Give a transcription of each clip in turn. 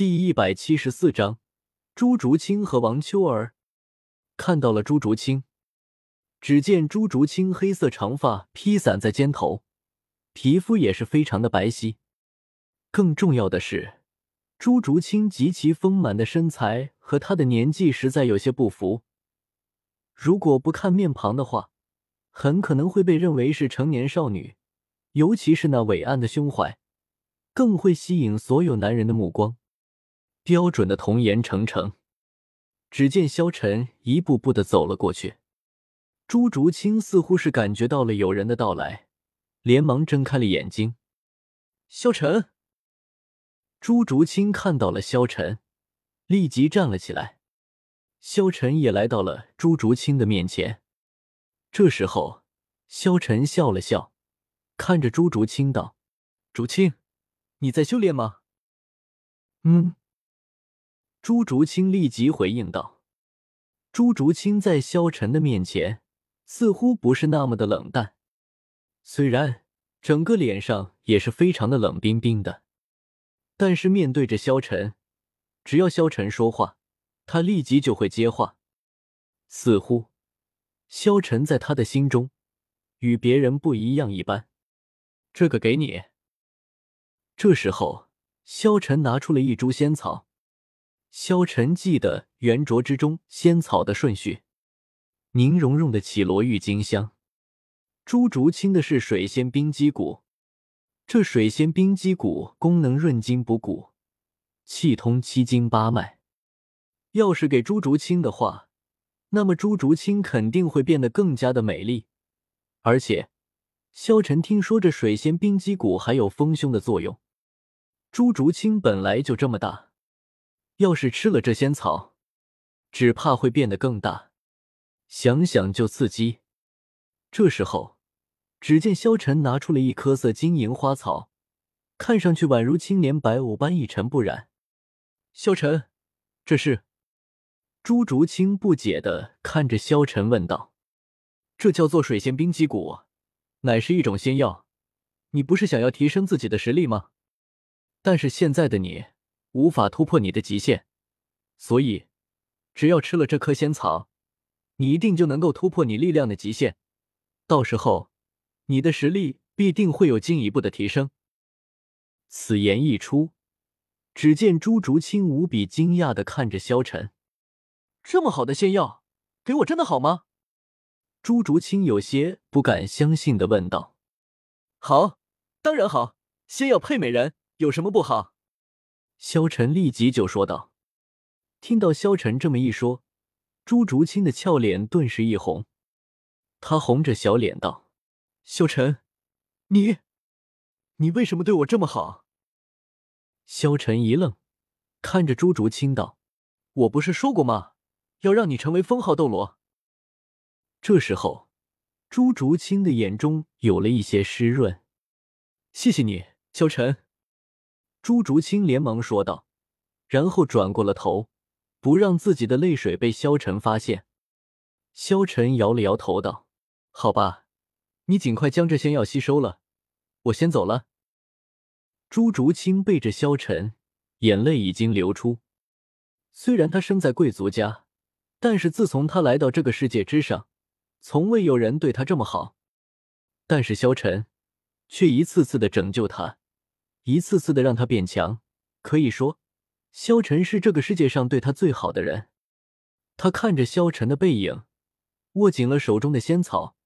第一百七十四章，朱竹清和王秋儿看到了朱竹清。只见朱竹清黑色长发披散在肩头，皮肤也是非常的白皙。更重要的是，朱竹清极其丰满的身材和她的年纪实在有些不符。如果不看面庞的话，很可能会被认为是成年少女。尤其是那伟岸的胸怀，更会吸引所有男人的目光。标准的童颜成成。只见萧晨一步步的走了过去。朱竹清似乎是感觉到了有人的到来，连忙睁开了眼睛。萧晨，朱竹清看到了萧晨，立即站了起来。萧晨也来到了朱竹清的面前。这时候，萧晨笑了笑，看着朱竹清道：“竹清，你在修炼吗？”“嗯。”朱竹清立即回应道。朱竹清在萧晨的面前。似乎不是那么的冷淡，虽然整个脸上也是非常的冷冰冰的，但是面对着萧晨，只要萧晨说话，他立即就会接话。似乎萧晨在他的心中与别人不一样一般。这个给你。这时候，萧晨拿出了一株仙草。萧晨记得圆镯之中仙草的顺序。宁荣荣的绮罗郁金香，朱竹清的是水仙冰肌骨。这水仙冰肌骨功能润筋补骨，气通七经八脉。要是给朱竹清的话，那么朱竹清肯定会变得更加的美丽。而且，萧晨听说这水仙冰肌骨还有丰胸的作用。朱竹清本来就这么大，要是吃了这仙草，只怕会变得更大。想想就刺激。这时候，只见萧晨拿出了一颗色晶莹花草，看上去宛如青莲白藕般一尘不染。萧晨，这是？朱竹清不解的看着萧晨问道：“这叫做水仙冰肌骨，乃是一种仙药。你不是想要提升自己的实力吗？但是现在的你无法突破你的极限，所以只要吃了这颗仙草。”你一定就能够突破你力量的极限，到时候你的实力必定会有进一步的提升。此言一出，只见朱竹清无比惊讶的看着萧晨：“这么好的仙药，给我真的好吗？”朱竹清有些不敢相信的问道：“好，当然好，仙药配美人，有什么不好？”萧晨立即就说道。听到萧晨这么一说。朱竹清的俏脸顿时一红，他红着小脸道：“萧晨，你，你为什么对我这么好？”萧晨一愣，看着朱竹清道：“我不是说过吗？要让你成为封号斗罗。”这时候，朱竹清的眼中有了一些湿润。“谢谢你，萧晨。”朱竹清连忙说道，然后转过了头。不让自己的泪水被萧晨发现，萧晨摇了摇头道：“好吧，你尽快将这仙药吸收了，我先走了。”朱竹清背着萧晨，眼泪已经流出。虽然他生在贵族家，但是自从他来到这个世界之上，从未有人对他这么好。但是萧晨却一次次的拯救他，一次次的让他变强，可以说。萧晨是这个世界上对他最好的人。他看着萧晨的背影，握紧了手中的仙草，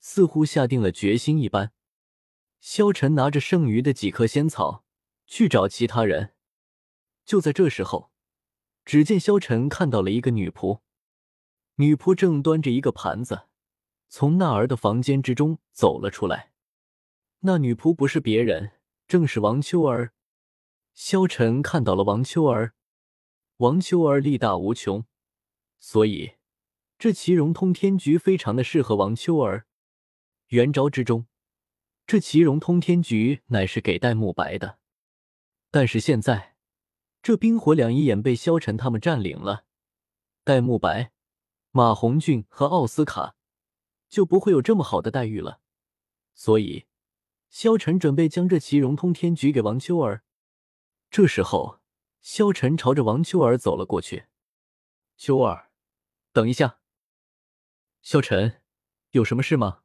似乎下定了决心一般。萧晨拿着剩余的几颗仙草去找其他人。就在这时候，只见萧晨看到了一个女仆，女仆正端着一个盘子，从那儿的房间之中走了出来。那女仆不是别人，正是王秋儿。萧晨看到了王秋儿，王秋儿力大无穷，所以这奇荣通天局非常的适合王秋儿。元招之中，这奇荣通天局乃是给戴沐白的，但是现在这冰火两仪眼被萧晨他们占领了，戴沐白、马红俊和奥斯卡就不会有这么好的待遇了。所以，萧晨准备将这奇荣通天菊给王秋儿。这时候，萧晨朝着王秋儿走了过去。秋儿，等一下。萧晨，有什么事吗？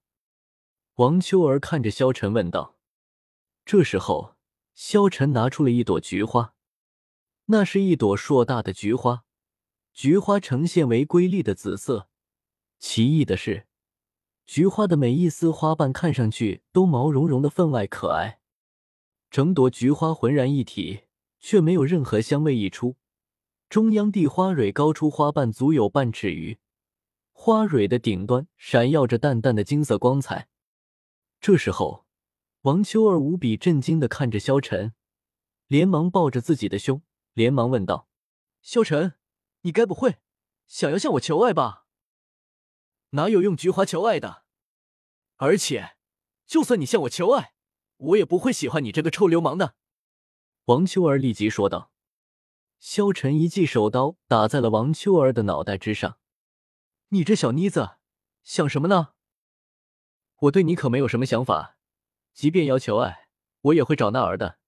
王秋儿看着萧晨问道。这时候，萧晨拿出了一朵菊花，那是一朵硕大的菊花，菊花呈现为瑰丽的紫色。奇异的是，菊花的每一丝花瓣看上去都毛茸茸的，分外可爱。整朵菊花浑然一体，却没有任何香味溢出。中央地花蕊高出花瓣足有半尺余，花蕊的顶端闪耀着淡淡的金色光彩。这时候，王秋儿无比震惊的看着萧晨，连忙抱着自己的胸，连忙问道：“萧晨，你该不会想要向我求爱吧？哪有用菊花求爱的？而且，就算你向我求爱，我也不会喜欢你这个臭流氓的。”王秋儿立即说道。萧晨一记手刀打在了王秋儿的脑袋之上。“你这小妮子，想什么呢？我对你可没有什么想法，即便要求爱，我也会找那儿的。”